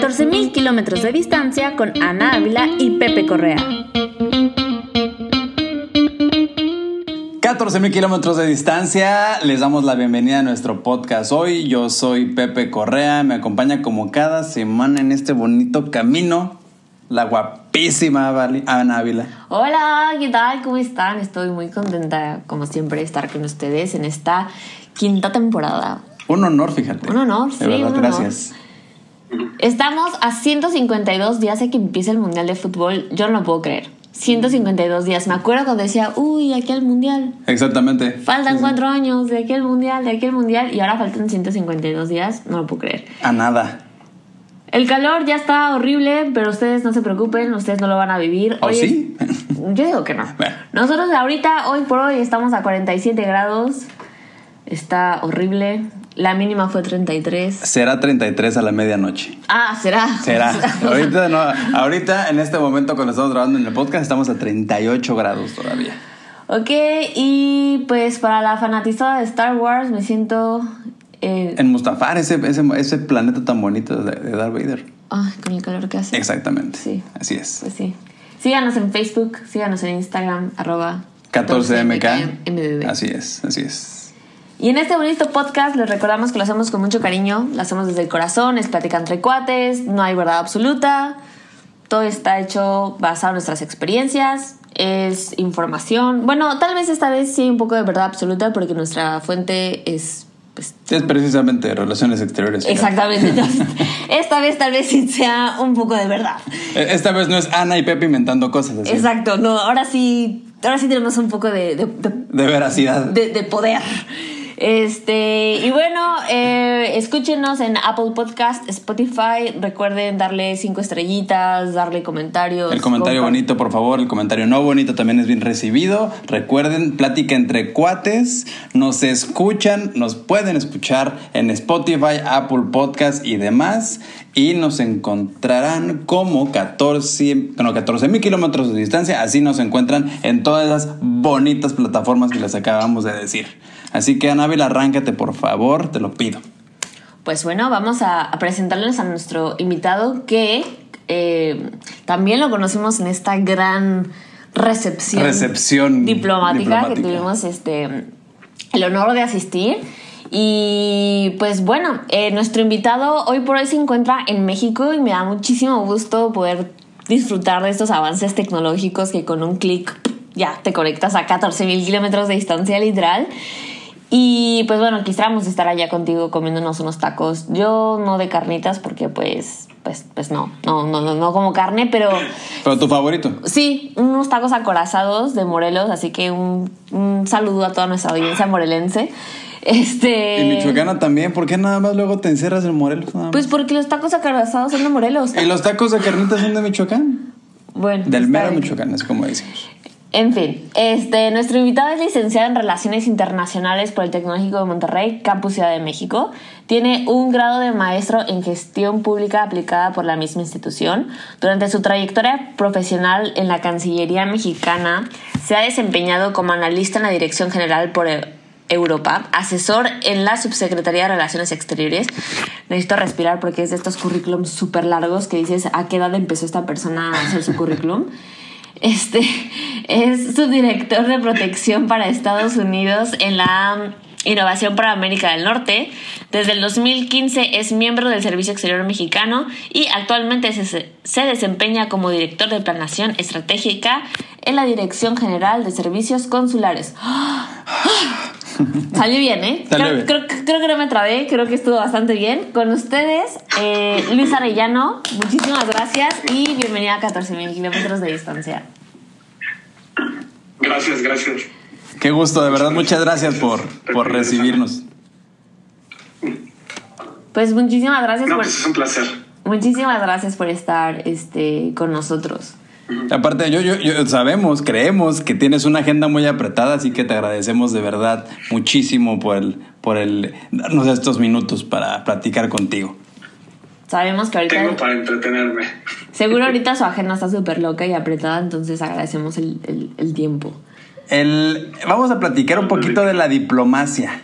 14.000 kilómetros de distancia con Ana Ávila y Pepe Correa. 14.000 kilómetros de distancia, les damos la bienvenida a nuestro podcast hoy. Yo soy Pepe Correa, me acompaña como cada semana en este bonito camino la guapísima Ana Ávila. Hola, ¿qué tal? ¿Cómo están? Estoy muy contenta, como siempre, de estar con ustedes en esta quinta temporada. Un honor, fíjate. Un honor, sí. verdad, gracias. Estamos a 152 días de que empiece el Mundial de Fútbol. Yo no lo puedo creer. 152 días. Me acuerdo cuando decía, uy, aquí el Mundial. Exactamente. Faltan cuatro años de aquí el Mundial, de aquí el Mundial. Y ahora faltan 152 días. No lo puedo creer. A nada. El calor ya está horrible, pero ustedes no se preocupen, ustedes no lo van a vivir. ¿O sí? Yo digo que no. Nosotros ahorita, hoy por hoy, estamos a 47 grados. Está horrible. La mínima fue 33. Será 33 a la medianoche. Ah, será. Será. ahorita, no, ahorita, en este momento, cuando estamos grabando en el podcast, estamos a 38 grados todavía. Ok, y pues para la fanatizada de Star Wars me siento... Eh, en Mustafar, ese, ese, ese, planeta tan bonito de, de Darth Vader. Ah, con el calor que hace. Exactamente. Sí. Así es. Pues sí. Síganos en Facebook, síganos en Instagram, arroba 14MK. Así es, así es. Y en este bonito podcast les recordamos que lo hacemos con mucho cariño, lo hacemos desde el corazón, es plática entre cuates, no hay verdad absoluta, todo está hecho basado en nuestras experiencias, es información. Bueno, tal vez esta vez sí hay un poco de verdad absoluta porque nuestra fuente es... Pues, es precisamente relaciones exteriores. Exactamente. esta vez tal vez sí sea un poco de verdad. E, esta vez no es Ana y Pepe inventando cosas así. Exacto, no, ahora sí, ahora sí tenemos un poco de... De, de veracidad. De, de poder. Este, y bueno, eh, escúchenos en Apple Podcast, Spotify. Recuerden darle cinco estrellitas, darle comentarios. El comentario bonito, por favor. El comentario no bonito también es bien recibido. Recuerden, plática entre cuates. Nos escuchan, nos pueden escuchar en Spotify, Apple Podcast y demás. Y nos encontrarán como 14, no, 14 mil kilómetros de distancia. Así nos encuentran en todas esas bonitas plataformas que les acabamos de decir. Así que Anabel, arráncate por favor, te lo pido. Pues bueno, vamos a, presentarles a nuestro invitado que eh, también lo conocimos en esta gran recepción, recepción diplomática, que tuvimos este, el honor de asistir. Y pues bueno, eh, nuestro invitado hoy por hoy se encuentra en México y me da muchísimo gusto poder disfrutar de estos avances tecnológicos que con un clic ya te conectas a 14 mil kilómetros de distancia literal. Y pues bueno, quisiéramos estar allá contigo comiéndonos unos tacos. Yo no de carnitas porque pues pues, pues no, no, no, no, como carne, pero... ¿Pero tu favorito? Sí, unos tacos acorazados de Morelos, así que un, un saludo a toda nuestra audiencia morelense. Este... Y Michoacana también, ¿por qué nada más luego te encierras en Morelos? Pues porque los tacos acorazados son de Morelos. ¿Y los tacos de carnitas son de Michoacán? Bueno. Del mero Michoacán, es como decimos. En fin, este, nuestro invitado es licenciado en Relaciones Internacionales por el Tecnológico de Monterrey, Campus Ciudad de México. Tiene un grado de maestro en gestión pública aplicada por la misma institución. Durante su trayectoria profesional en la Cancillería mexicana, se ha desempeñado como analista en la Dirección General por Europa, asesor en la Subsecretaría de Relaciones Exteriores. Necesito respirar porque es de estos currículums súper largos que dices a qué edad empezó esta persona a hacer su currículum. Este es su director de protección para Estados Unidos en la Innovación para América del Norte. Desde el 2015 es miembro del Servicio Exterior Mexicano y actualmente se, se, desempeña como director de planación estratégica en la Dirección General de Servicios Consulares. Salió bien, ¿eh? creo, Creo, que no me trabé, creo que estuvo bastante bien. Con ustedes, eh, Luis Arellano, muchísimas gracias y bienvenida a 14.000 kilómetros de distancia. Gracias, gracias. Qué gusto, de verdad, muchas gracias por, por recibirnos. Pues muchísimas gracias no, por. Pues es un placer. Muchísimas gracias por estar este, con nosotros. Aparte, yo, yo, yo, sabemos, creemos que tienes una agenda muy apretada, así que te agradecemos de verdad muchísimo por el, por el darnos estos minutos para platicar contigo. Sabemos que ahorita. Tengo para entretenerme. Seguro ahorita su agenda está súper loca y apretada, entonces agradecemos el, el, el tiempo. El, vamos a platicar un poquito de la diplomacia.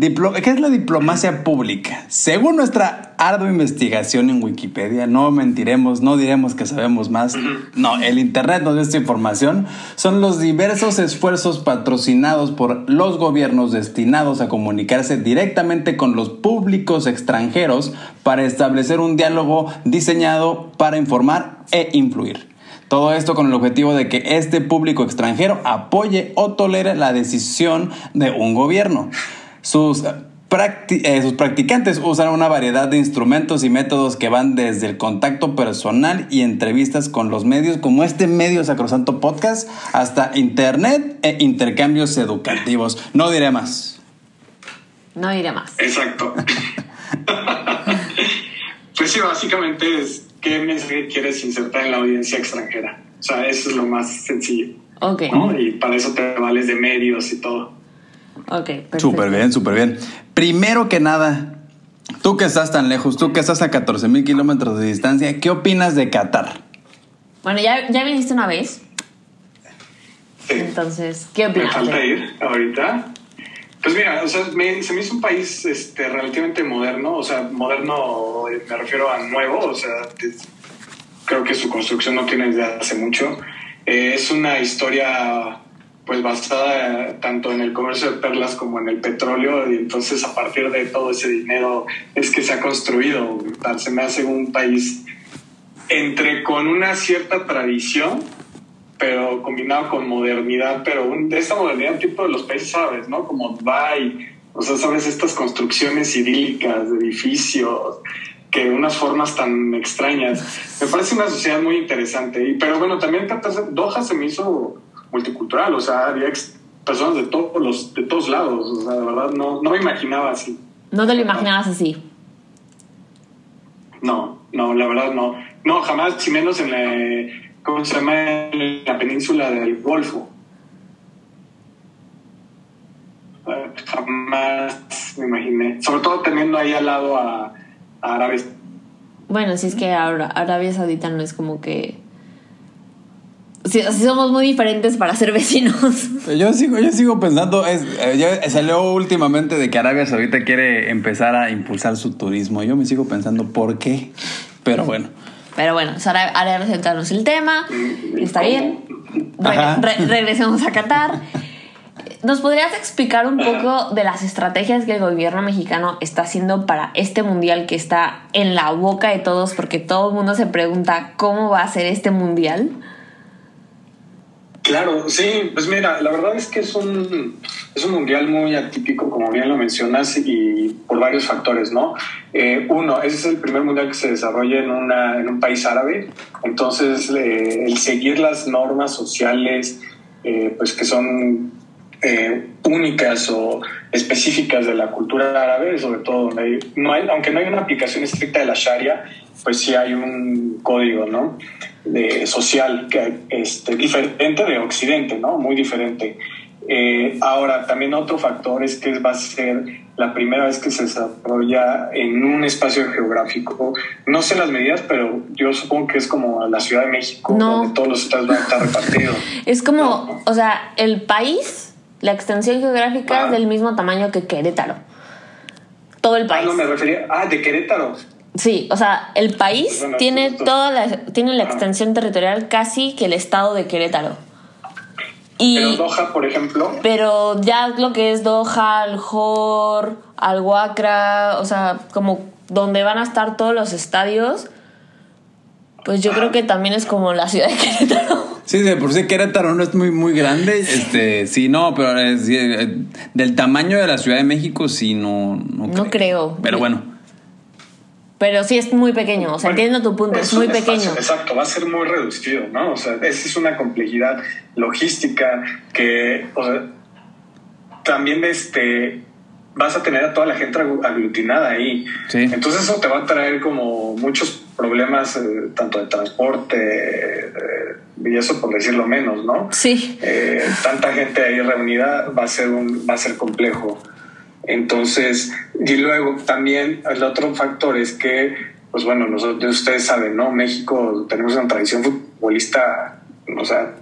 ¿Qué es la diplomacia pública? Según nuestra ardua investigación en Wikipedia, no mentiremos, no diremos que sabemos más. No, el Internet nos da esta información. Son los diversos esfuerzos patrocinados por los gobiernos destinados a comunicarse directamente con los públicos extranjeros para establecer un diálogo diseñado para informar e influir. Todo esto con el objetivo de que este público extranjero apoye o tolere la decisión de un gobierno. Sus, eh, sus practicantes usan una variedad de instrumentos y métodos que van desde el contacto personal y entrevistas con los medios, como este medio Sacrosanto Podcast, hasta internet e intercambios educativos. No diré más. No diré más. Exacto. pues sí, básicamente es qué mensaje quieres insertar en la audiencia extranjera. O sea, eso es lo más sencillo. Ok. Y para eso te vales de medios y todo. Ok, perfecto. Súper bien, súper bien. Primero que nada, tú que estás tan lejos, tú que estás a 14 mil kilómetros de distancia, ¿qué opinas de Qatar? Bueno, ya, ya viniste una vez. Sí. Entonces, ¿qué Me opinas? falta ir ahorita. Pues mira, o sea, me- se me hizo un país este, relativamente moderno, o sea, moderno me refiero a nuevo, o sea, es- creo que su construcción no tiene desde hace mucho. Eh, es una historia pues basada eh, tanto en el comercio de perlas como en el petróleo y entonces a partir de todo ese dinero es que se ha construido. Se me hace un país entre con una cierta tradición pero combinado con modernidad, pero un- de esta modernidad tipo de los países árabes, ¿no? Como Dubai, o sea, sabes, estas construcciones idílicas de edificios, que unas formas tan extrañas. Me parece una sociedad muy interesante, y, pero bueno, también Doha se me hizo multicultural, o sea, había personas de todos los de todos lados, o sea, de verdad no, no me imaginaba así. No te lo imaginabas así. No, no, la verdad no. No, jamás, y menos en la, ¿cómo se llama? En la península del Golfo. Jamás me imaginé. Sobre todo teniendo ahí al lado a, a árabes. Bueno, si es que ahora Arabia Saudita no es como que. Sí, somos muy diferentes para ser vecinos. Yo sigo, yo sigo pensando, es, eh, ya salió últimamente de que Arabia Saudita quiere empezar a impulsar su turismo. Yo me sigo pensando por qué, pero bueno. Pero bueno, pues ahora, ahora centrarnos el tema. Está bien. Re- Ajá. re- regresemos a Qatar. ¿Nos podrías explicar un poco de las estrategias que el gobierno mexicano está haciendo para este mundial que está en la boca de todos? Porque todo el mundo se pregunta cómo va a ser este mundial. Claro, sí, pues mira, la verdad es que es un, es un mundial muy atípico, como bien lo mencionas, y por varios factores, ¿no? Eh, uno, ese es el primer mundial que se desarrolla en, una, en un país árabe, entonces eh, el seguir las normas sociales, eh, pues que son eh, únicas o específicas de la cultura árabe, sobre todo no hay, aunque no hay una aplicación estricta de la Sharia, pues sí hay un código, ¿no? De, social que este, diferente de Occidente, ¿no? Muy diferente. Eh, ahora, también otro factor es que va a ser la primera vez que se desarrolla en un espacio geográfico. No sé las medidas, pero yo supongo que es como la Ciudad de México, No. donde todos los estados van a estar repartidos. Es como, o sea, el país, la extensión geográfica Ah. es del mismo tamaño que Querétaro. Todo el Ah, país. no, me refería. Ah, de Querétaro. Sí, o sea, el país Bueno, tiene toda la, tiene la Ajá. extensión territorial casi que el estado de Querétaro. Y, Pero Doha, por ejemplo, pero ya lo que es Doha, Al-Jor, Al-Wakra, o sea, como donde van a estar todos los estadios, pues yo creo que también es como la ciudad de Querétaro. Sí, de por sí Querétaro no es muy, muy grande. Este, sí, no, pero sí, eh, del tamaño de la Ciudad de México, sí, no, no, No creo. Pero bueno. Pero sí es muy pequeño, o sea, Bueno, entiendo tu punto, es muy espacio, pequeño. exacto, va a ser muy reducido, ¿no? O sea, esa es una complejidad logística que, o sea, también este, vas a tener a toda la gente aglu- aglutinada ahí. Sí. Entonces eso te va a traer como muchos problemas, eh, tanto de transporte eh, y eso por decirlo menos, ¿no? Sí, eh, tanta gente ahí reunida va a ser un, va a ser complejo. Entonces, y luego también el otro factor es que, pues bueno, nosotros, ustedes saben, ¿no? México tenemos una tradición futbolista, o sea,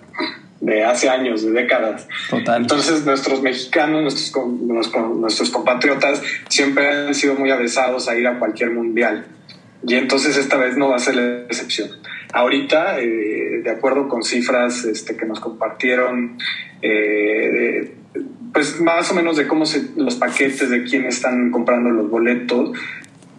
de hace años, de décadas. Total. Entonces nuestros mexicanos, nuestros, nuestros compatriotas siempre han sido muy avesados a ir a cualquier mundial. Y entonces esta vez no va a ser la excepción. Ahorita, eh, de acuerdo con cifras este, que nos compartieron, eh, pues más o menos de cómo se, los paquetes, de quién están comprando los boletos,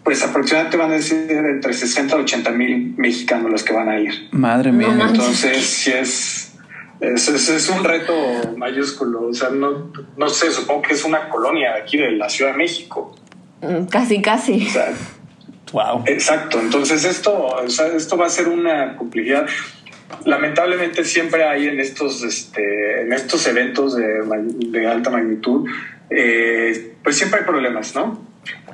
pues aproximadamente van a ser entre 60 y 80 mil mexicanos los que van a ir. Madre mía. Entonces, si es, es, es, un reto mayúsculo. O sea, no, no sé, supongo que es una colonia aquí de la Ciudad de México. Mm, casi, casi. O sea, wow. Exacto. Entonces, esto, o sea, esto va a ser una complejidad. Lamentablemente siempre hay en estos, este, en estos eventos de, de alta magnitud, eh, pues siempre hay problemas, ¿no?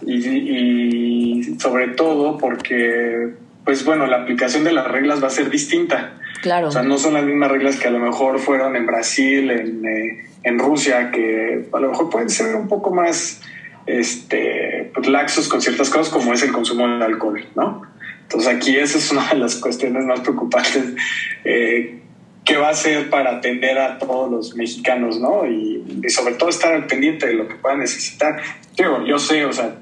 y, sobre todo porque, pues bueno, la aplicación de las reglas va a ser distinta. Claro. O sea, no son las mismas reglas que a lo mejor fueron en Brasil, en, eh, en Rusia, que a lo mejor pueden ser un poco más este, pues, laxos con ciertas cosas, como es el consumo de alcohol, ¿no? Entonces aquí esa es una de las cuestiones más preocupantes. Eh, ¿Qué va a hacer para atender a todos los mexicanos, no? Y, y, sobre todo estar al pendiente de lo que puedan necesitar. Digo, yo sé, o sea,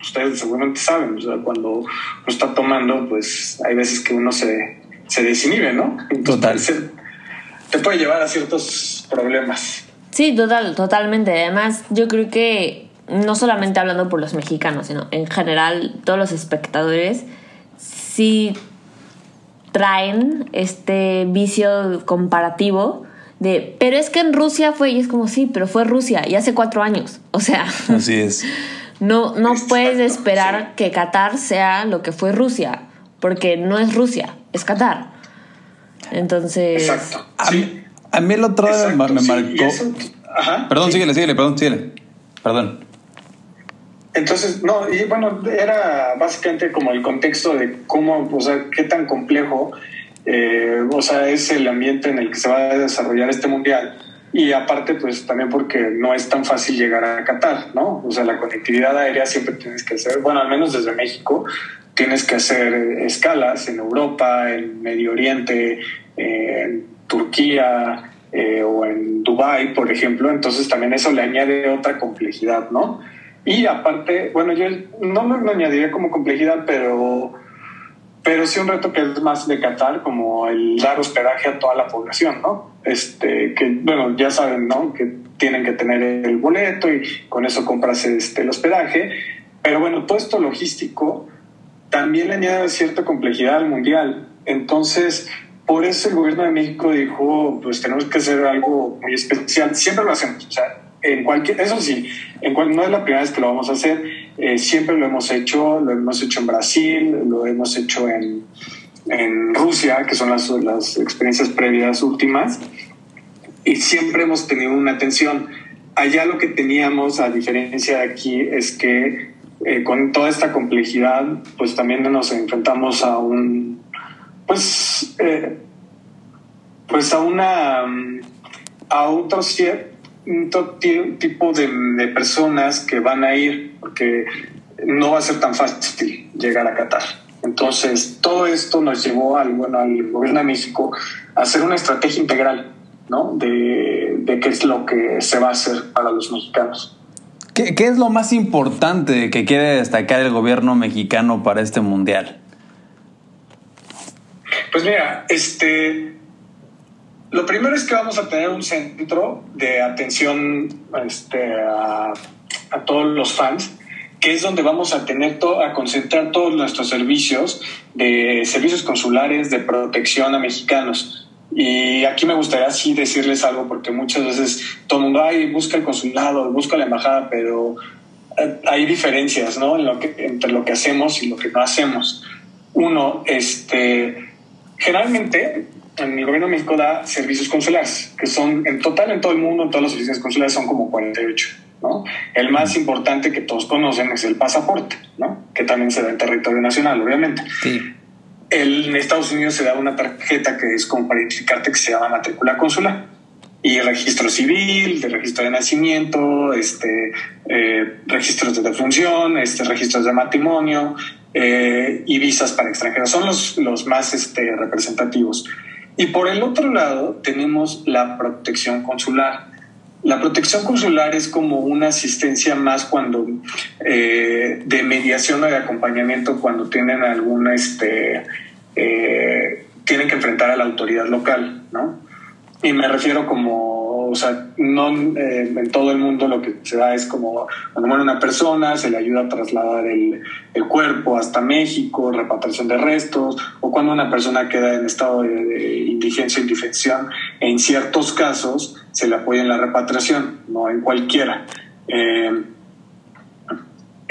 ustedes seguramente saben, o sea, cuando uno está tomando, pues hay veces que uno se, se desinhibe, ¿no? Entonces, total. te puede llevar a ciertos problemas. Sí, total, totalmente. Además, yo creo que no solamente hablando por los mexicanos, sino en general todos los espectadores, sí traen este vicio comparativo de, pero es que en Rusia fue, y es como, sí, pero fue Rusia, y hace cuatro años. O sea. Así es. No, no puedes esperar que Qatar sea lo que fue Rusia, porque no es Rusia, es Qatar. Entonces. Exacto. A, mí, a mí el otro me, me marcó. Eso, ajá, perdón, sí. síguele, síguele, perdón, síguele. Perdón. Entonces, no, y bueno, era básicamente como el contexto de cómo, o sea, qué tan complejo, eh, o sea, es el ambiente en el que se va a desarrollar este mundial y aparte, pues también porque no es tan fácil llegar a Qatar, ¿no? O sea, la conectividad aérea siempre tienes que hacer, bueno, al menos desde México, tienes que hacer escalas en Europa, en Medio Oriente, en Turquía eh, o en Dubái, por ejemplo. Entonces también eso le añade otra complejidad, ¿no? Y aparte, bueno, yo no me añadiría como complejidad, pero pero sí un reto que es más de Qatar, como el dar hospedaje a toda la población, ¿no? Este, que, bueno, ya saben, ¿no? Que tienen que tener el boleto y con eso compras este, el hospedaje. Pero bueno, todo esto logístico también le añade cierta complejidad al mundial. Entonces, por eso el gobierno de México dijo, pues tenemos que hacer algo muy especial. Siempre lo hacemos, o sea, en cualquier, eso sí, en cual, no es la primera vez que lo vamos a hacer, eh, siempre lo hemos hecho, lo hemos hecho en Brasil, lo hemos hecho en, en Rusia, que son las, las experiencias previas últimas, y siempre hemos tenido una atención. Allá lo que teníamos, a diferencia de aquí, es que eh, con toda esta complejidad, pues también nos enfrentamos a un, pues, eh, pues a una, a otro cierto tipo de, de, personas que van a ir, porque no va a ser tan fácil llegar a Qatar. Entonces, todo esto nos llevó al, bueno, al gobierno de México a hacer una estrategia integral ¿no? de, de qué es lo que se va a hacer para los mexicanos. ¿Qué, ¿Qué, es lo más importante que quiere destacar el gobierno mexicano para este mundial? Pues mira, este, lo primero es que vamos a tener un centro de atención este, a, a, todos los fans, que es donde vamos a tener to, a concentrar todos nuestros servicios de servicios consulares de protección a mexicanos. Y aquí me gustaría sí decirles algo, porque muchas veces todo el mundo, ay, busca el consulado, busca la embajada, pero hay diferencias, ¿no? En lo que, entre lo que hacemos y lo que no hacemos. Uno, este, generalmente en el gobierno de México da servicios consulares, que son en total en todo el mundo, en todas las oficinas consulares son como 48. ¿no? El más importante que todos conocen es el pasaporte, ¿no? que también se da en territorio nacional, obviamente. Sí. El, en Estados Unidos se da una tarjeta que es como para identificarte que se llama matrícula consular y registro civil, de registro de nacimiento, este, eh, registros de defunción, este, registros de matrimonio eh, y visas para extranjeros. Son los, los más este, representativos. Y por el otro lado tenemos la protección consular. La protección consular es como una asistencia más cuando eh, de mediación o de acompañamiento cuando tienen alguna este eh, tienen que enfrentar a la autoridad local, ¿no? Y me refiero como, o sea, no eh, en todo el mundo lo que se da es como cuando muere una persona, se le ayuda a trasladar el, el cuerpo hasta México, repatriación de restos, o cuando una persona queda en estado de, indigencia o indefensión, en ciertos casos se le apoya en la repatriación, no en cualquiera. Eh,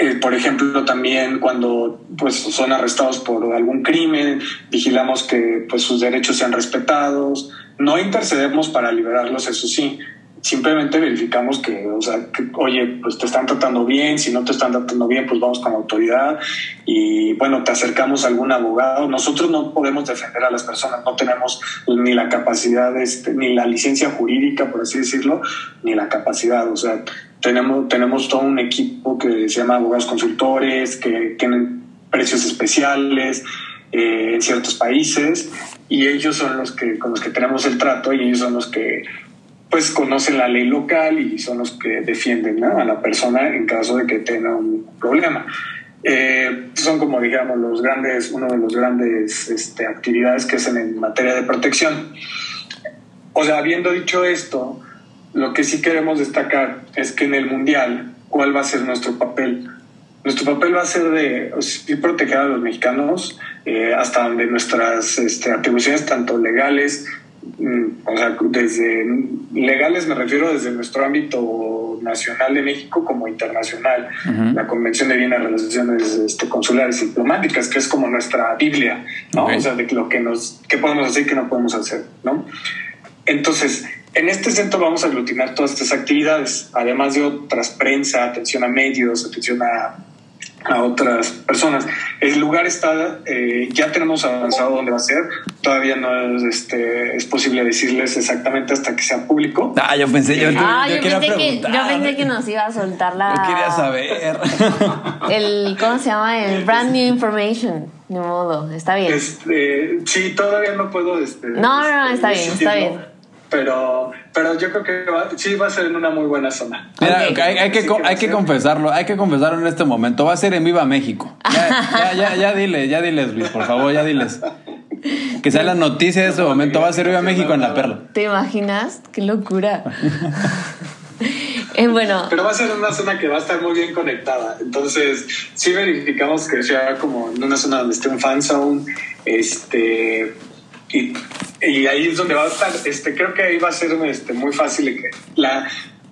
eh, por ejemplo, también cuando pues, son arrestados por algún crimen, vigilamos que pues, sus derechos sean respetados. No intercedemos para liberarlos, eso sí. Simplemente verificamos que, o sea, que, oye, pues te están tratando bien, si no te están tratando bien, pues vamos con autoridad y bueno, te acercamos a algún abogado. Nosotros no podemos defender a las personas, no tenemos ni la capacidad, este, ni la licencia jurídica, por así decirlo, ni la capacidad. O sea, tenemos, tenemos todo un equipo que se llama abogados consultores, que tienen precios especiales eh, en ciertos países y ellos son los que con los que tenemos el trato y ellos son los que pues conocen la ley local y son los que defienden a la persona en caso de que tenga un problema. Eh, son como digamos los grandes, uno de los grandes este, actividades que hacen en materia de protección. O sea, habiendo dicho esto, lo que sí queremos destacar es que en el Mundial, ¿cuál va a ser nuestro papel? Nuestro papel va a ser de o sea, proteger a los mexicanos eh, hasta donde nuestras este, atribuciones, tanto legales, mm, o sea, desde legales me refiero desde nuestro ámbito nacional de México como internacional, uh -huh. la Convención de Viena de Relaciones este, Consulares y Diplomáticas, que es como nuestra Biblia, ¿no? Okay. O sea, de lo que nos, qué podemos hacer y qué no podemos hacer, ¿no? Entonces, en este centro vamos a aglutinar todas estas actividades, además de otras, prensa, atención a medios, atención a, a otras personas. El lugar está, eh, ya tenemos avanzado dónde va a ser, todavía no es, este, es posible decirles exactamente hasta que sea público. Ah, yo pensé, yo, ah, yo, yo, quería pensé que, preguntar. yo pensé que nos iba a soltar la... Yo quería saber. El, ¿cómo se llama? El brand new information. Ni modo, está bien. Este, sí, todavía no puedo... Este, no, no, no, está bien, está bien pero, pero yo creo que va, sí va a ser en una muy buena zona. Mira, okay. hay, hay, que, que hay que confesarlo, hay que confesarlo en este momento. Va a ser en Viva México. Ya, ya, ya, ya diles, ya diles, Luis, por favor, ya diles. Que sea la noticia de ese momento, va a ser Viva México en la perla. ¿Te imaginas? ¡Qué locura! Eh, bueno. Pero va a ser una zona que va a estar muy bien conectada. Entonces, sí verificamos que sea como en una zona donde esté un fan zone, este, y, y, ahí es donde va a estar, este, creo que ahí va a ser este, muy fácil que la,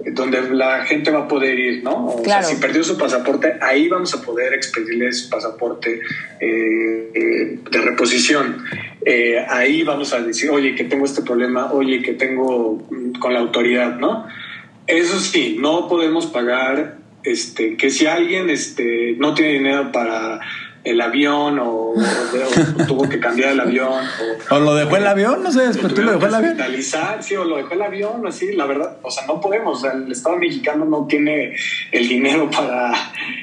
donde la gente va a poder ir, ¿no? O claro. sea, si perdió su pasaporte, ahí vamos a poder expedirle su pasaporte eh, eh, de reposición. Eh, ahí vamos a decir, oye, que tengo este problema, oye, que tengo con la autoridad, ¿no? Eso sí, no podemos pagar, este, que si alguien este, no tiene dinero para el avión o, o, o, tuvo que cambiar el avión. O, o lo dejó el avión, no sé, tú lo dejó el avión. Sí, o lo dejó el avión, así, la verdad, o sea, no podemos, o sea, el Estado mexicano no tiene el dinero para,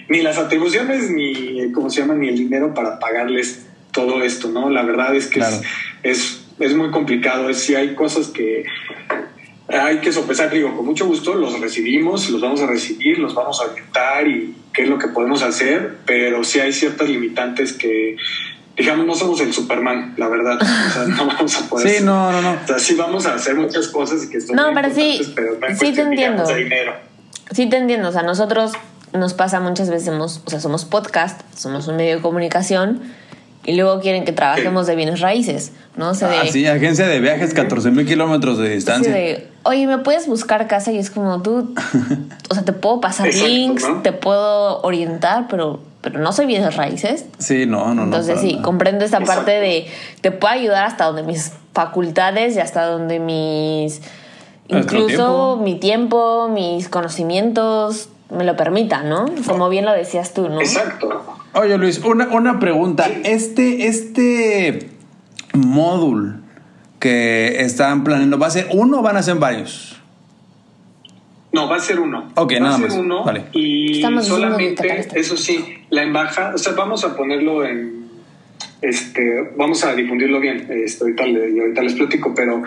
ni las atribuciones, ni, ¿cómo se llama? Ni el dinero para pagarles todo esto, ¿no? La verdad es que claro. es, es, es, muy complicado, es si hay cosas que hay que sopesar, digo, con mucho gusto los recibimos, los vamos a recibir, los vamos a orientar y qué es lo que podemos hacer, pero sí hay ciertas limitantes que, digamos, no somos el Superman, la verdad. O sea, no vamos a poder. Sí, no, no, no. O sea, sí vamos a hacer muchas cosas que son No, pero sí, pero no sí te entiendo. Dinero. Sí te entiendo. O sea, nosotros nos pasa muchas veces, somos, o sea, somos podcast, somos un medio de comunicación y luego quieren que trabajemos sí. de bienes raíces, ¿no? O sea, de, ah, sí, agencia de viajes, 14 mil kilómetros de distancia. Sí, de, Oye, ¿me puedes buscar casa? Y es como tú, o sea, te puedo pasar Exacto, links, ¿no? te puedo orientar, pero, pero no soy bienes raíces. Sí, no, no, Entonces no. sí, nada. comprendo esta Exacto. parte de, te puedo ayudar hasta donde mis facultades y hasta donde mis, incluso tiempo. mi tiempo, mis conocimientos me lo permitan, ¿no? Como bien lo decías tú, ¿no? Exacto. Oye, Luis, una, una pregunta. Sí. Este, este módulo que están planeando, ¿va a ser uno o van a ser varios? No, va a ser uno. Ok, va nada a ser más. uno Vale. y Estamos solamente, eso sí, la embajada, o sea, vamos a ponerlo en, este, vamos a difundirlo bien, este, ahorita, le- ahorita les platico, pero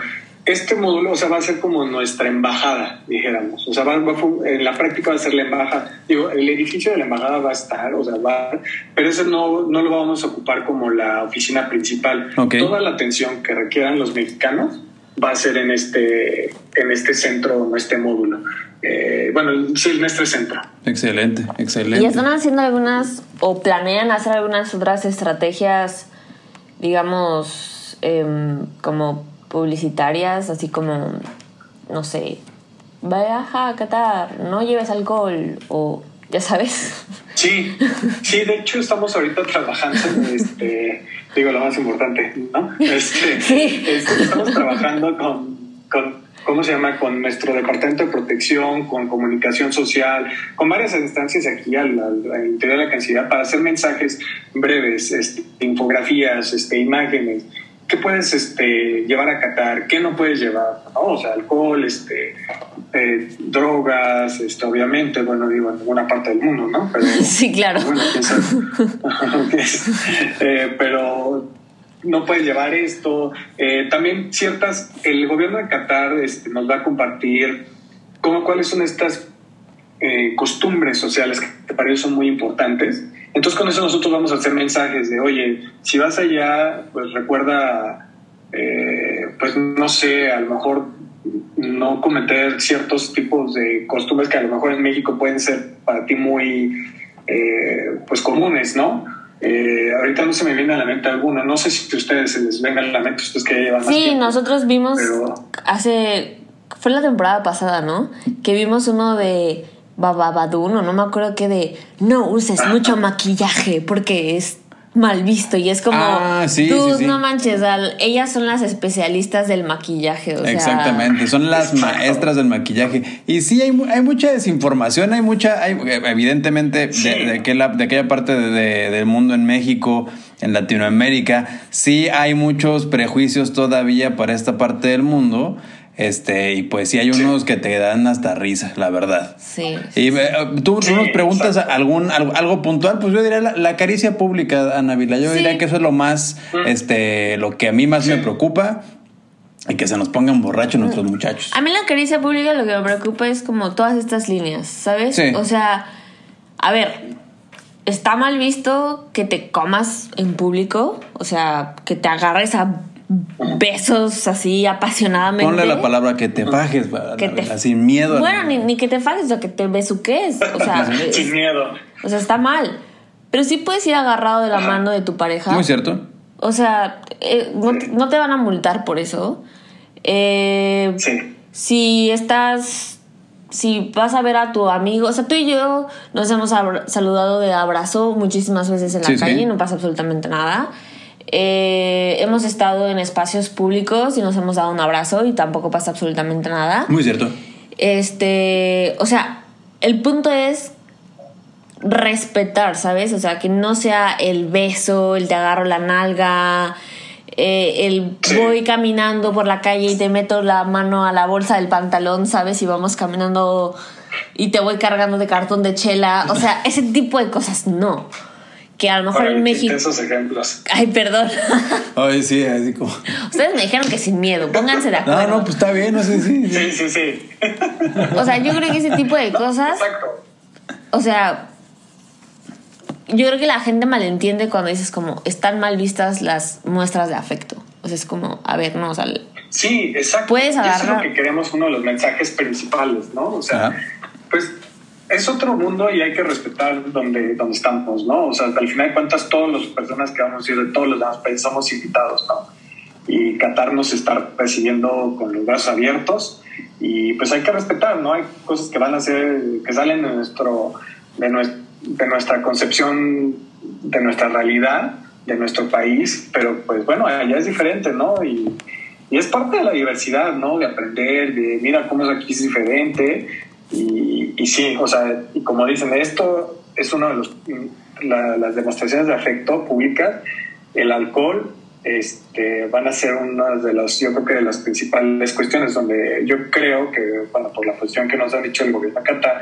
este módulo, o sea, va a ser como nuestra embajada, dijéramos. O sea, va, en la práctica va a ser la embajada. Digo, el edificio de la embajada va a estar, o sea, va, pero ese no, no lo vamos a ocupar como la oficina principal. Toda la atención que requieran los mexicanos va a ser en este, en este centro, en este módulo. Eh, bueno, sí, en este centro. Excelente, excelente. ¿Y están haciendo algunas o planean hacer algunas otras estrategias, digamos, em, como publicitarias, así como, no sé, vaya a Qatar, no lleves alcohol o, ya sabes? Sí, sí, de hecho estamos ahorita trabajando, este, digo lo más importante, ¿no? Este, Sí. este, estamos trabajando con, con, ¿cómo se llama? Con nuestro departamento de protección, con comunicación social, con varias instancias aquí al, al- al interior de la Cancillería para hacer mensajes breves, este, infografías, este, imágenes. ¿Qué puedes este, llevar a Qatar? ¿Qué no puedes llevar? ¿no? O sea, alcohol, este, eh, drogas, este, obviamente, bueno, digo, en ninguna parte del mundo, ¿no? Pero, Sí, claro. bueno. Eh, pero no puedes llevar esto. Eh, también ciertas, el gobierno de Qatar este, nos va a compartir cómo, cuáles son estas eh, costumbres sociales que para ellos son muy importantes. Entonces con eso nosotros vamos a hacer mensajes de, oye, si vas allá, pues recuerda, eh, pues no sé, a lo mejor no cometer ciertos tipos de costumbres que a lo mejor en México pueden ser para ti muy, eh, pues comunes, ¿no? Eh, ahorita no se me viene a la mente alguna, no sé si a ustedes se les venga a la mente, ustedes que ya llevan más Sí, tiempo. nosotros vimos Pero- hace. Fue la temporada pasada, ¿no? Que vimos uno de Bababadun, o no me acuerdo qué, de no uses mucho maquillaje porque es mal visto y es como. Ah, sí, "Dude, sí, sí. no manches, al- ellas son las especialistas del maquillaje, o sea. Exactamente, son las maestras del maquillaje. Y sí, hay, hay mucha desinformación, hay mucha, hay, evidentemente, de, de aquella, de aquella parte de- del mundo en México, en Latinoamérica, sí hay muchos prejuicios todavía para esta parte del mundo. Este, y pues sí hay unos que te dan hasta risa, la verdad. Sí. Y eh, tú, Sí, nos preguntas exacto. algún algo, algo puntual, pues yo diría la, la caricia pública, Ana Vila. Yo Sí. diría que eso es lo más, este, lo que a mí más me preocupa y que se nos pongan borrachos nuestros muchachos. A mí la caricia pública lo que me preocupa es como todas estas líneas, ¿sabes? Sí. O sea, a ver, está mal visto que te comas en público, o sea, que te agarres a besos así apasionadamente. Ponle la palabra que te fajes, Que te- sin miedo. Bueno, ni, ni que te fajes, o que te besuques. O sea, es- Sin miedo. o sea, está mal. Pero sí puedes ir agarrado de la mano de tu pareja. Muy cierto. O sea, eh, no, no te van a multar por eso. Eh, Sí. si estás, si vas a ver a tu amigo, o sea, tú y yo nos hemos saludado de abrazo muchísimas veces en la Sí, sí. calle y no pasa absolutamente nada. Eh, hemos estado en espacios públicos y nos hemos dado un abrazo y tampoco pasa absolutamente nada. Muy cierto. Este, o sea, el punto es respetar, ¿sabes? O sea, que no sea el beso, el te agarro la nalga, eh, el voy caminando por la calle y te meto la mano a la bolsa del pantalón, ¿sabes? Y vamos caminando y te voy cargando de cartón de chela. O sea, ese tipo de cosas no. Que a lo mejor Para en México... esos ejemplos. Ay, perdón. Ay, sí, así como. Ustedes me dijeron que sin miedo, pónganse de acuerdo. No, no, pues está bien, no sé, sí. sí. Sí, sí, sí. O sea, yo creo que ese tipo de cosas Exacto. O sea, yo creo que la gente malentiende cuando dices como están mal vistas las muestras de afecto. O sea, es como, a ver, no, o sea, Sí, exacto. Puedes Y Eso es agarrar- lo que queremos, uno de los mensajes principales, ¿no? O sea, Ajá. pues es otro mundo y hay que respetar donde, donde estamos, ¿no? O sea, al final de cuentas, todas las personas que vamos a ir de todos los demás países somos invitados, ¿no? Y Qatar nos está recibiendo con los brazos abiertos y pues hay que respetar, ¿no? Hay cosas que van a ser, que salen de, nuestro, de, de nuestra concepción, de nuestra realidad, de nuestro país, pero pues bueno, allá es diferente, ¿no? Y, y es parte de la diversidad, ¿no? De aprender, de mira cómo es aquí es diferente. Y, y sí, o sea, y como dicen, esto es uno de los, la- las demostraciones de afecto públicas. El alcohol este, van a ser una de las, yo creo que de las principales cuestiones donde yo creo que, bueno, por la posición que nos ha dicho el gobierno de Qatar,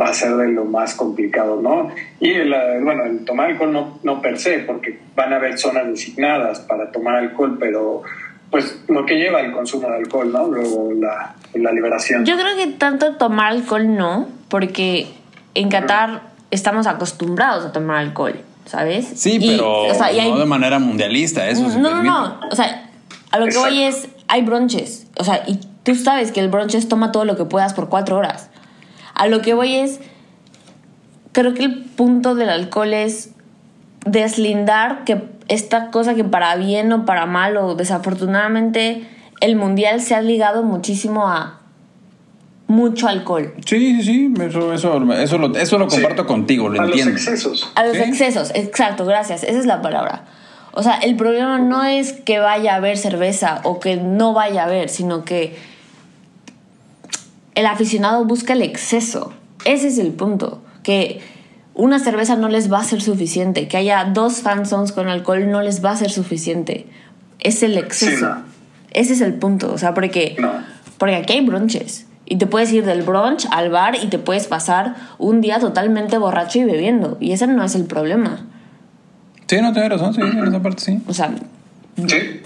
va a ser de lo más complicado, ¿no? Y, el, bueno, el tomar alcohol no, no per se, porque van a haber zonas designadas para tomar alcohol, pero pues lo que lleva el consumo de alcohol, ¿no? Luego la, la liberación. Yo creo que tanto tomar alcohol no, porque en Qatar estamos acostumbrados a tomar alcohol. ¿sabes? Sí, pero no de manera mundialista, eso No, no, no, o sea, a lo que voy es, hay bronches, o sea, y tú sabes que el bronches toma todo lo que puedas por cuatro horas. A lo que voy es, creo que el punto del alcohol es deslindar que esta cosa que para bien o para mal o desafortunadamente el mundial se ha ligado muchísimo a mucho alcohol. Sí, sí, sí, eso, eso, eso, lo, eso lo comparto contigo, lo entiendo. A los excesos. A los excesos, exacto, gracias, esa es la palabra. O sea, el problema no es que vaya a haber cerveza o que no vaya a haber, sino que el aficionado busca el exceso. Ese es el punto. Que una cerveza no les va a ser suficiente. Que haya dos fanzones con alcohol no les va a ser suficiente. Es el exceso. Ese es el punto. O sea, porque, porque aquí hay brunches. Y te puedes ir del brunch al bar y te puedes pasar un día totalmente borracho y bebiendo. Y ese no es el problema. Sí, no tienes razón, sí, en esa parte sí. O sea,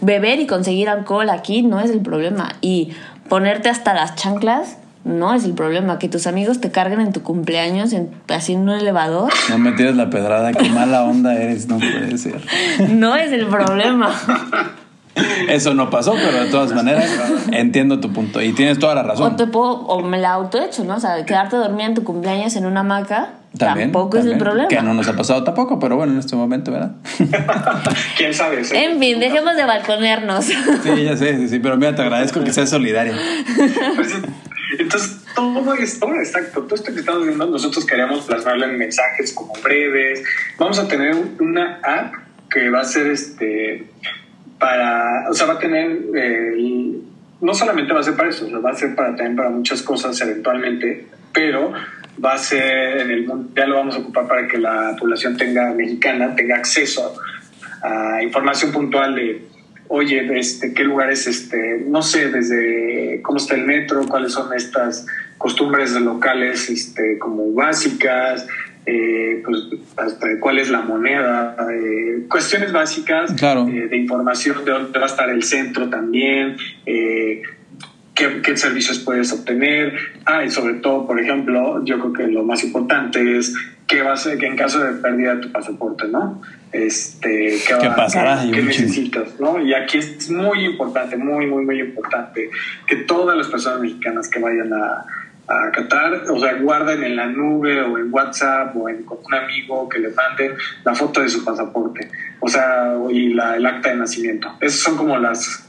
beber y conseguir alcohol aquí no es el problema. Y ponerte hasta las chanclas no es el problema. Que tus amigos te carguen en tu cumpleaños en, así en un elevador. No me tires la pedrada, qué mala onda eres, no puede ser. No es el problema. Eso no pasó, pero de todas maneras entiendo tu punto y tienes toda la razón. O te puedo, o me la autohecho, ¿no? O sea, quedarte dormida en tu cumpleaños en una hamaca tampoco es el problema. Que no nos ha pasado tampoco, pero bueno, en este momento, ¿verdad? ¿Quién sabe? En fin, dejemos de balconearnos. Sí, ya sé, sí, sí, pero mira, te agradezco que seas solidaria. Pues, entonces, todo esto, exacto, todo esto que estamos viendo, nosotros queríamos plasmarlo en mensajes como breves. Vamos a tener una app que va a ser este para, o sea, va a tener, eh, no solamente va a ser para eso, va a ser para, también para muchas cosas eventualmente, pero va a ser en el ya lo vamos a ocupar para que la población tenga mexicana tenga acceso a información puntual de oye este qué lugares este no sé desde cómo está el metro cuáles son estas costumbres locales este como básicas eh, pues, hasta cuál es la moneda, eh, cuestiones básicas eh, de información de dónde va a estar el centro también, qué, qué, servicios puedes obtener. Ah, y sobre todo, por ejemplo, yo creo que lo más importante es qué va a ser que en caso de pérdida de tu pasaporte, ¿no? Este, ¿Qué, pasará? ¿Qué, necesitas? ¿no? Y aquí es muy importante, muy, muy, muy importante que todas las personas mexicanas que vayan a a Qatar, o sea, guarden en la nube o en WhatsApp o en, con un amigo que le manden la foto de su pasaporte, o sea, y la, el acta de nacimiento. Esas son como las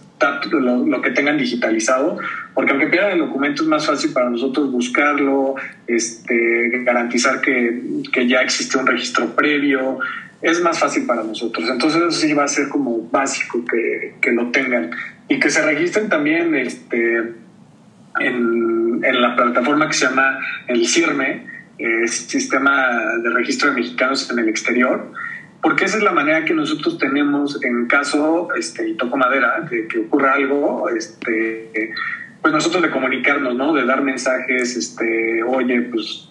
lo, lo, que tengan digitalizado, porque aunque pierdan el documento es más fácil para nosotros buscarlo, este, garantizar que, que ya existe un registro previo, es más fácil para nosotros. Entonces eso sí va a ser como básico que, que lo tengan y que se registren también este, en, en la plataforma que se llama el CIRME, el Sistema de Registro de Mexicanos en el Exterior, porque esa es la manera que nosotros tenemos en caso, este, y toco madera, de que ocurra algo, este, pues nosotros de comunicarnos, ¿no? De dar mensajes, este, oye, pues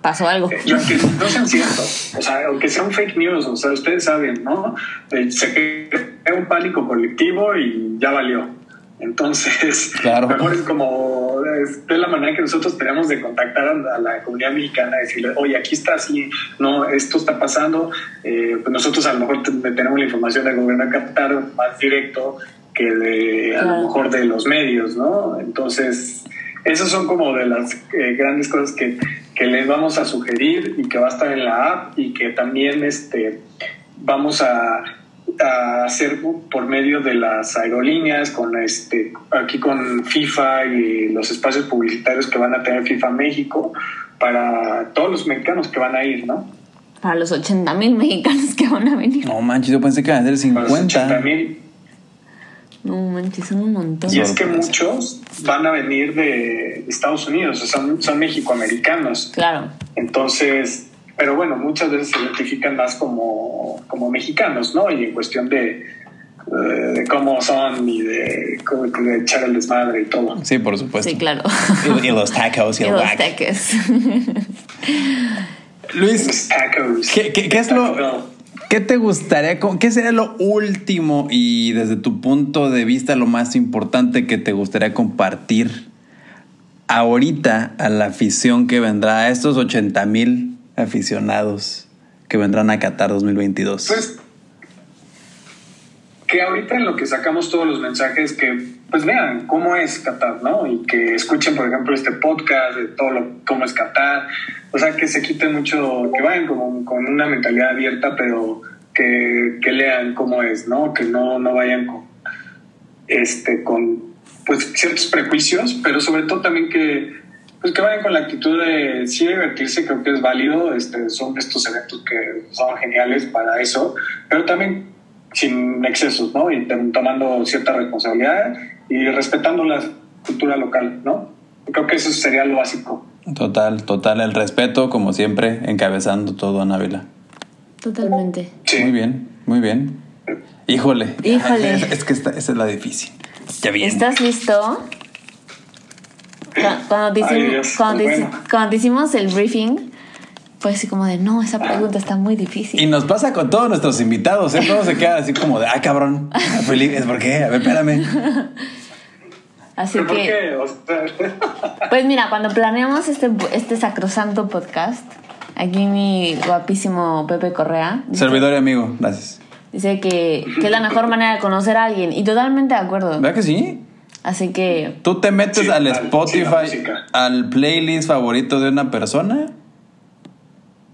pasó algo. Eh, y aunque no sean ciertos, o sea, aunque sean fake news, o sea, ustedes saben, ¿no? Eh, se crea un pánico colectivo y ya valió. Entonces, mejor es como, es de la manera que nosotros tenemos de contactar a la comunidad mexicana, decirle, oye, aquí está así, no, esto está pasando, eh, pues nosotros a lo mejor tenemos la información del gobierno captar más directo que de, a lo mejor de los medios, ¿no? Entonces, esas son como de las eh, grandes cosas que, que les vamos a sugerir y que va a estar en la app y que también este, vamos a a hacer por medio de las aerolíneas, con este, aquí con FIFA y los espacios publicitarios que van a tener FIFA México, para todos los mexicanos que van a ir, ¿no? Para los 80 mil mexicanos que van a venir. No manches, yo pensé que iban a ser 50. mil. No manches, son un montón. Y es que muchos van a venir de Estados Unidos, o sea, son, son mexicoamericanos. Claro. Entonces, pero bueno, muchas veces se identifican más como, como mexicanos, ¿no? Y en cuestión de, de, de cómo son y de, cómo- de echar el desmadre y todo. Sí, por supuesto. Sí, claro. Y, y los tacos y Y el los teques. Luis, Los tacos. ¿qué, qué- qué es lo... ¿Qué te gustaría, qué sería lo último y desde tu punto de vista lo más importante que te gustaría compartir ahorita a la afición que vendrá, a estos 80 mil aficionados que vendrán a Qatar 2022? Pues que ahorita en lo que sacamos todos los mensajes, que pues vean cómo es Qatar, ¿no? Y que escuchen, por ejemplo, este podcast de todo lo, cómo es Qatar. O sea, que se quiten mucho, que vayan con una mentalidad abierta, pero que, que lean cómo es, ¿no? Que no, no vayan con, este, con pues ciertos prejuicios, pero sobre todo también que pues que vayan con la actitud de sí divertirse, creo que es válido, este, son estos eventos que son geniales para eso, pero también sin excesos, ¿no? Y tomando cierta responsabilidad y respetando la cultura local, ¿no? Creo que eso sería lo básico. Total, total, el respeto, como siempre, encabezando todo a Návila. Totalmente. Sí. Muy bien, muy bien. Híjole. Híjole. Es, es que esta, esa es la difícil. Ya bien. ¿Estás listo? Cu- Cuando te, Ay, hicimos, Dios, cuando, te, bueno. hici- cuando te hicimos el briefing, fue así como de, no, esa pregunta está muy difícil. Y nos pasa con todos nuestros invitados, ¿eh? Todos se quedan así como de, ah, cabrón. Feliz, ¿por qué? A ver, espérame. Así ¿Pero por que, qué? O sea, pues mira, cuando planeamos este, este sacrosanto podcast, aquí mi guapísimo Pepe Correa dice, Servidor y amigo, gracias. dice que, que es la mejor manera de conocer a alguien. Y totalmente de acuerdo. ¿Verdad que sí? Así que, Tú te metes Sí, al sí, Spotify, al playlist favorito de una persona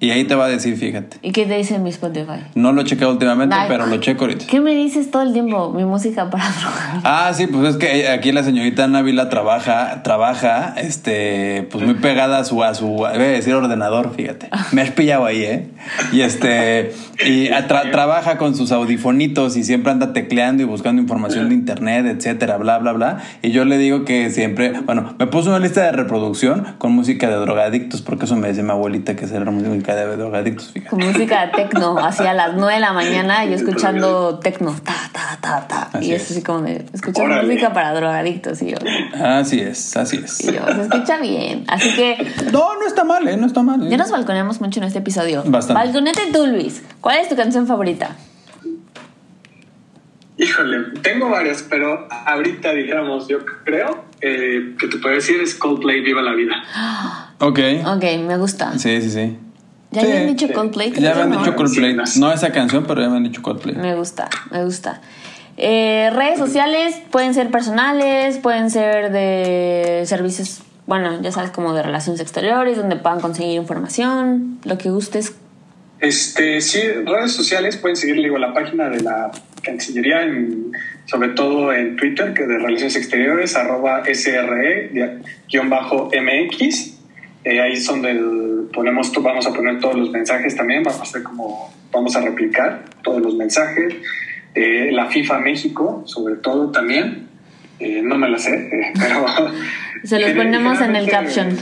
y ahí te va a decir, fíjate. ¿y qué te dice mi Spotify? No lo he checado últimamente, Ay, pero lo checo ahorita. ¿Qué me dices todo el tiempo? Mi música para drogar. Ah, sí, pues es que aquí la señorita Návila trabaja, trabaja, este, pues muy pegada a su, a su, voy a decir ordenador, fíjate. Me has pillado ahí, ¿eh? Y este, y tra- trabaja con sus audifonitos y siempre anda tecleando y buscando información de internet, etcétera, bla, bla, bla. Y yo le digo que siempre, bueno, me puso una lista de reproducción con música de drogadictos, porque eso me decía mi abuelita que era música de drogadictos, fíjate. Con música de tecno, así a las 9 de la mañana, yo escuchando tecno, ta, ta, ta, ta. Así y es es. así como de, escuchando Órale. música para drogadictos. Y yo, Así es, así es. y yo, se escucha bien. Así que No, no está mal, ¿eh? No está mal. ¿eh? ya nos balconeamos mucho en este episodio. Bastante. Balconete tú, Luis. ¿Cuál es tu canción favorita? Híjole, tengo varias, pero ahorita dijéramos, yo creo eh, que te puedo decir es Coldplay Viva la Vida. Ok. Ok, me gusta. Sí, sí, sí. ¿Ya Sí. habían dicho Sí. Coldplay? Ya me han dicho Coldplay. No esa canción, pero ya me han dicho Coldplay. Me gusta, me gusta. Eh, redes sociales pueden ser personales, pueden ser de servicios, bueno, ya sabes, como de relaciones exteriores, donde puedan conseguir información, lo que gustes. Este, sí, redes sociales pueden seguir digo, la página de la Cancillería, en- sobre todo en Twitter, que de Relaciones Exteriores, arroba SRE-MX. Eh, ahí es donde ponemos, vamos a poner todos los mensajes también, vamos a hacer como, vamos a replicar todos los mensajes. Eh, la FIFA México, sobre todo también. Eh, no me la sé, eh, pero... Se los ponemos en el caption.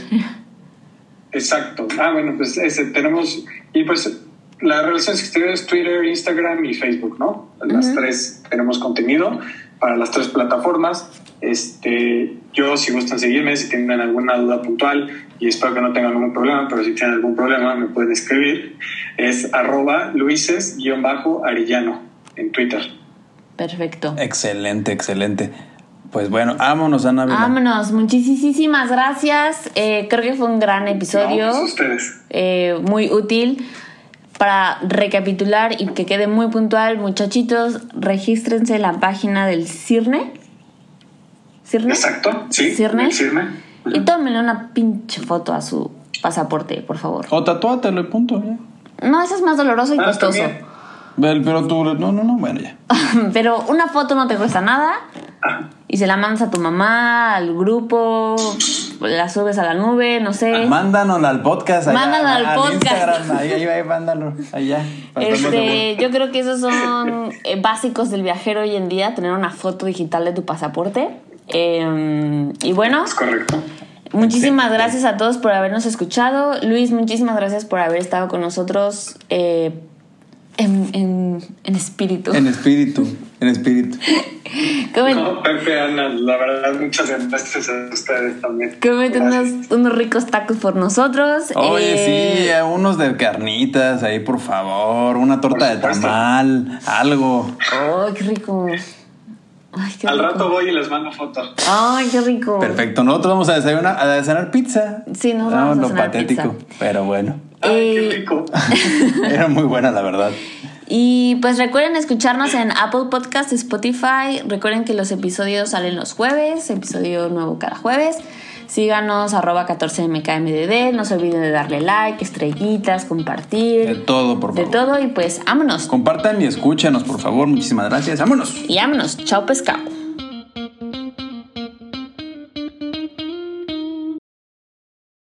Exacto. Ah, bueno, pues ese tenemos. Y pues las relaciones exteriores, Twitter, Instagram y Facebook, ¿no? Las tres tenemos contenido para las tres plataformas. Este, yo, si gustan seguirme, si tienen alguna duda puntual, y espero que no tengan ningún problema, pero si tienen algún problema, me pueden escribir. Es arroba luises-arillano en Twitter. Perfecto. Excelente, excelente. Pues bueno, vámonos, Ana. Vámonos, muchísimas gracias. Eh, creo que fue un gran episodio, No, pues ustedes. eh, muy útil. Para recapitular y que quede muy puntual, muchachitos, regístrense en la página del CIRNE. ¿CIRNE? Exacto, sí. ¿Cirne? Y tómenle una pinche foto a su pasaporte, por favor. O tatúatelo y punto. ya. No, eso es más doloroso y Ah, costoso. también. Pero tú, no, no, no, bueno, ya. Pero una foto no te cuesta nada Ah, y se la mandas a tu mamá, al grupo, la subes a la nube, no sé. Mándanos al podcast. allá, Mándalo al podcast. Ahí, ahí, ahí, mándalo. Allá. Este, yo creo que esos son eh, básicos del viajero hoy en día, tener una foto digital de tu pasaporte. Eh, y bueno, es correcto. muchísimas gracias a todos por habernos escuchado. Luis, muchísimas gracias por haber estado con nosotros eh, en, en- en espíritu. En espíritu. En espíritu. No, Pepe, Ana, la verdad, muchas gracias a ustedes también. Cómete Gracias. unos, unos ricos tacos por nosotros. Oye, Eh, sí, unos de carnitas ahí, por favor. Una torta de tamal, algo. Ay, qué rico. Ay, qué Al rico. rato voy y les mando foto. Ay, qué rico. Perfecto. Nosotros vamos a desayunar, a desayunar pizza. Sí, nos Ah, vamos a lo cenar patético, pizza. pero bueno. Ay, Eh, qué rico. Era muy buena, la verdad. Y pues recuerden escucharnos en Apple Podcast, Spotify. Recuerden que los episodios salen los jueves, episodio nuevo cada jueves. Síganos arroba 14mkmdd. No se olviden de darle like, estrellitas, compartir. De todo, por De favor. todo y pues vámonos. Compartan y escúchanos, por favor. Muchísimas gracias. Vámonos. Y vámonos. Chao pescado.